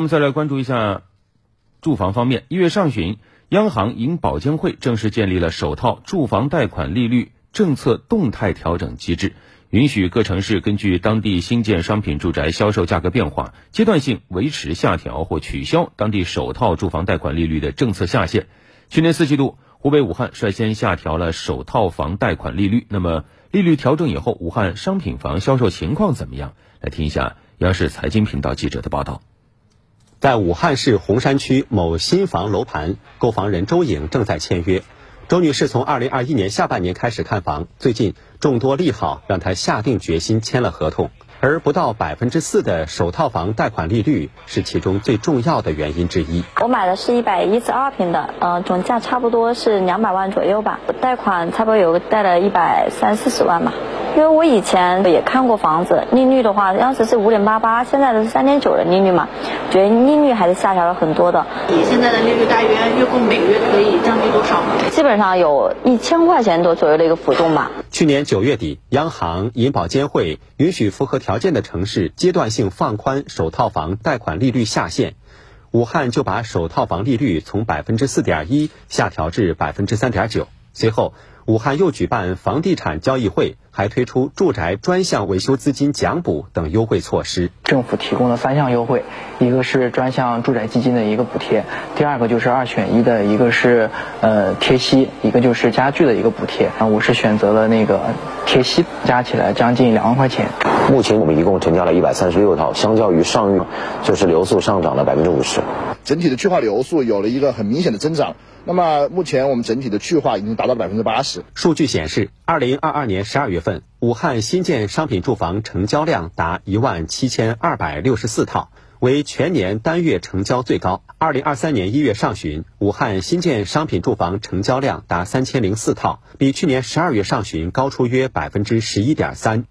我们再来关注一下住房方面。一月上旬，央行银保监会正式建立了首套住房贷款利率政策动态调整机制，允许各城市根据当地新建商品住宅销售价格变化，阶段性维持、下调或取消当地首套住房贷款利率的政策下限。去年四季度，湖北武汉率先下调了首套房贷款利率。那么，利率调整以后，武汉商品房销售情况怎么样？来听一下央视财经频道记者的报道。在武汉市洪山区某新房楼盘，购房人周颖正在签约。周女士从二零二一年下半年开始看房，最近众多利好让她下定决心签了合同。而不到百分之四的首套房贷款利率是其中最重要的原因之一。我买的是一百一十二平的，呃，总价差不多是两百万左右吧，贷款差不多有贷了一百三四十万吧。因为我以前也看过房子，利率的话当时是五点八八，现在的是三点九的利率嘛，觉得利率还是下调了很多的。你现在的利率大约月供每个月可以降低多少？基本上有一千块钱多左右的一个浮动吧。去年九月底，央行、银保监会允许符合条件的城市阶段性放宽首套房贷款利率下限，武汉就把首套房利率从百分之四点一下调至百分之三点九。随后，武汉又举办房地产交易会，还推出住宅专项维修资金奖补等优惠措施。政府提供了三项优惠，一个是专项住宅基金的一个补贴，第二个就是二选一的，一个是呃贴息，一个就是家具的一个补贴。啊，我是选择了那个贴息，加起来将近两万块钱。目前我们一共成交了一百三十六套，相较于上月，就是流速上涨了百分之五十。整体的去化流速有了一个很明显的增长。那么目前我们整体的去化已经达到了百分之八十。数据显示，二零二二年十二月份，武汉新建商品住房成交量达一万七千二百六十四套，为全年单月成交最高。二零二三年一月上旬，武汉新建商品住房成交量达三千零四套，比去年十二月上旬高出约百分之十一点三。